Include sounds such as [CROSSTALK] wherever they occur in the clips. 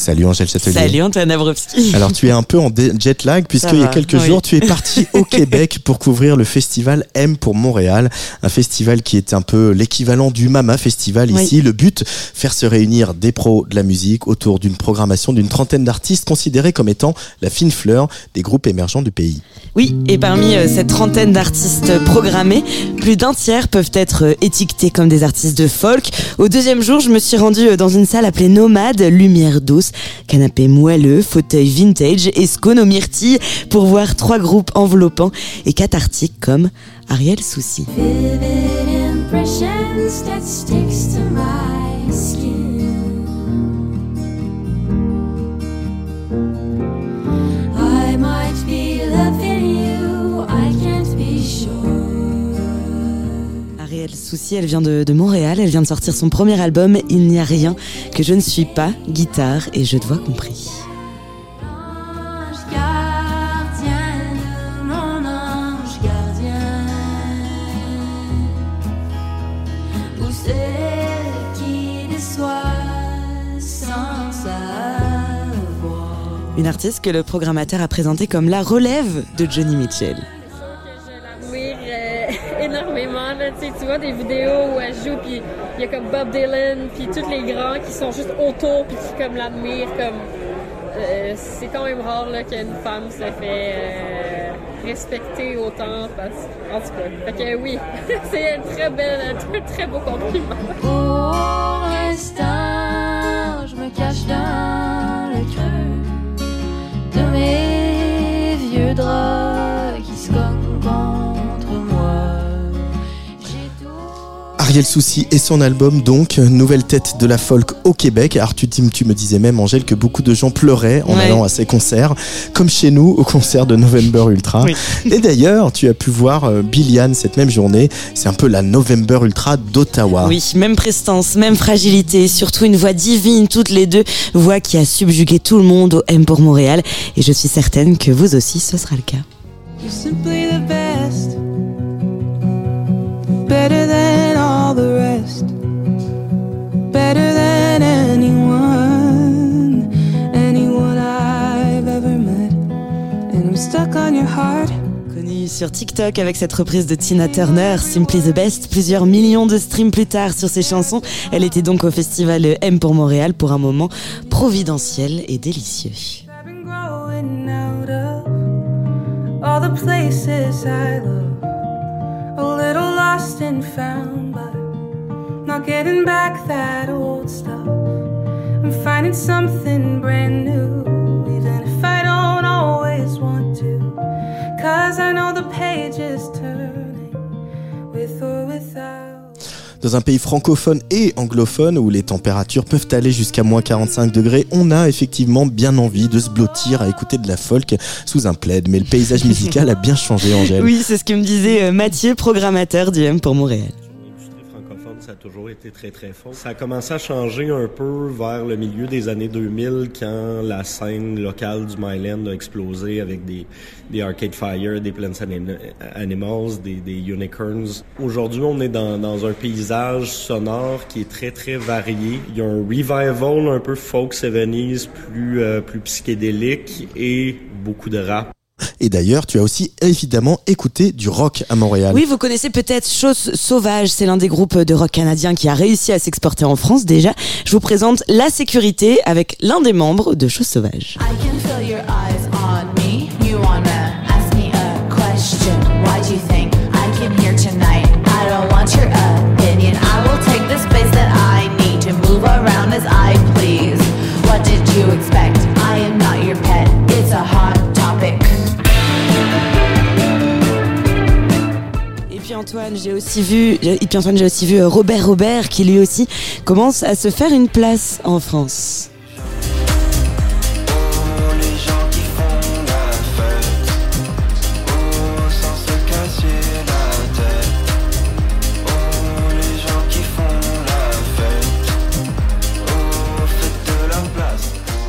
Salut Angèle Châtelier. Salut Antoine Abrowski. Alors tu es un peu en jet lag puisqu'il y a quelques jours tu es parti [LAUGHS] au Québec pour couvrir le festival M pour Montréal, un festival qui est un peu l'équivalent du Mama Festival ici. Le but, faire se réunir des pros de la musique autour d'une programmation d'une trentaine d'artistes considérés comme étant la fine fleur des groupes émergents du pays. Oui, et parmi euh, cette trentaine d'artistes programmés, plus d'un tiers peuvent être euh, étiquetés comme des artistes de folk. Au deuxième jour, je me suis rendue euh, dans une salle appelée Nomade, lumière douce canapé moelleux, fauteuil vintage et scone myrtilles pour voir trois groupes enveloppants et cathartiques comme Ariel Souci. Souci, elle vient de, Montréal, elle vient de sortir son premier album Il n'y a rien que je ne suis pas, guitare et je te vois compris. Une artiste que le programmateur a présentée comme la relève de Johnny Mitchell énormément. Là, tu vois des vidéos où elle joue, puis il y a comme Bob Dylan, puis tous les grands qui sont juste autour, puis qui comme l'admirent. Comme, euh, c'est quand même rare qu'une femme se fait euh, respecter autant. Parce, en tout cas, fait que oui, [LAUGHS] c'est un très bel, un très beau compliment. Pour l'instant, je me cache dans Ariel Souci et son album donc nouvelle tête de la folk au Québec. Alors tu, tu me disais même Angèle que beaucoup de gens pleuraient en allant à ces concerts, comme chez nous au concert de November Ultra. Et d'ailleurs tu as pu voir euh, Billiane cette même journée. C'est un peu la November Ultra d'Ottawa. Oui, même prestance, même fragilité, surtout une voix divine toutes les deux, voix qui a subjugué tout le monde au M pour Montréal. Et je suis certaine que vous aussi ce sera le cas. Connue sur TikTok avec cette reprise de Tina Turner, Simply the Best, plusieurs millions de streams plus tard sur ses chansons, elle était donc au festival M pour Montréal pour un moment providentiel et délicieux. not getting back that old stuff. I'm finding something brand new, Dans un pays francophone et anglophone où les températures peuvent aller jusqu'à moins 45 degrés, on a effectivement bien envie de se blottir à écouter de la folk sous un plaid. Mais le paysage musical a bien changé, Angèle. [LAUGHS] Oui, c'est ce que me disait euh, Mathieu, programmateur du M pour Montréal ça a toujours été très très fort. Ça a commencé à changer un peu vers le milieu des années 2000 quand la scène locale du Myland a explosé avec des, des Arcade Fire, des Plants Animals, des, des Unicorns. Aujourd'hui, on est dans, dans un paysage sonore qui est très très varié. Il y a un revival un peu folk 70s, plus, euh, plus psychédélique et beaucoup de rap. Et d'ailleurs, tu as aussi évidemment écouté du rock à Montréal. Oui, vous connaissez peut-être Chose Sauvage, c'est l'un des groupes de rock canadiens qui a réussi à s'exporter en France déjà. Je vous présente La Sécurité avec l'un des membres de Chose Sauvage. J'ai aussi vu, euh, j'ai aussi vu euh, Robert Robert qui lui aussi commence à se faire une place en France.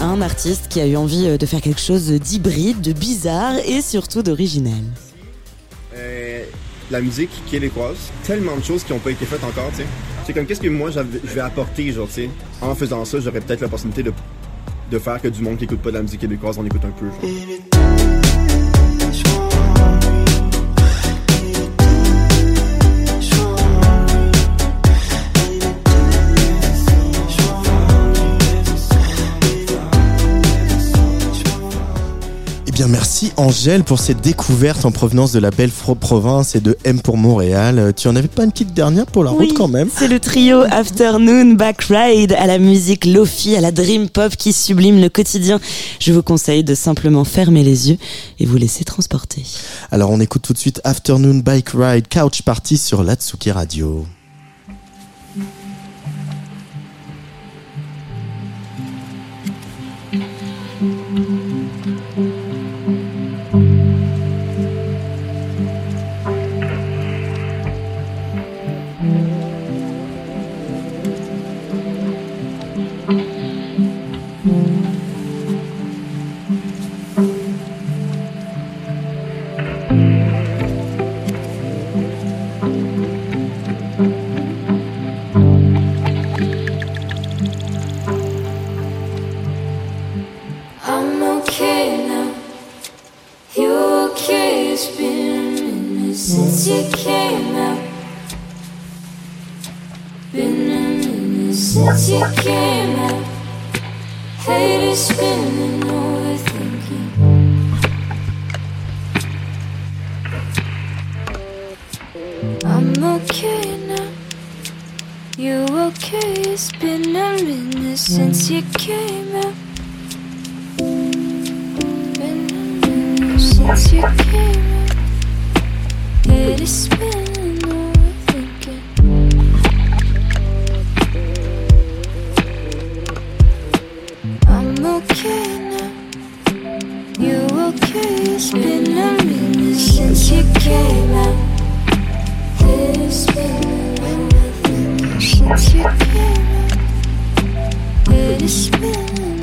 un artiste qui a eu envie euh, de faire quelque chose d'hybride, de bizarre et surtout d'original. La musique québécoise, tellement de choses qui n'ont pas été faites encore, tu sais. C'est comme qu'est-ce que moi je vais apporter, genre, tu sais. En faisant ça, j'aurais peut-être l'opportunité de, de faire que du monde qui écoute pas de la musique québécoise en écoute un peu. Bien, merci Angèle pour cette découverte en provenance de la belle province et de M pour Montréal. Tu en avais pas une petite dernière pour la route quand même? C'est le trio Afternoon Back Ride à la musique Lofi, à la dream pop qui sublime le quotidien. Je vous conseille de simplement fermer les yeux et vous laisser transporter. Alors on écoute tout de suite Afternoon Bike Ride Couch Party sur l'Atsuki Radio. Been a minute since you came out. Head is spinning, overthinking. I'm okay now. You okay? It's been a minute since you came out. Been a minute since you came out. Head is spinning. She came it spin?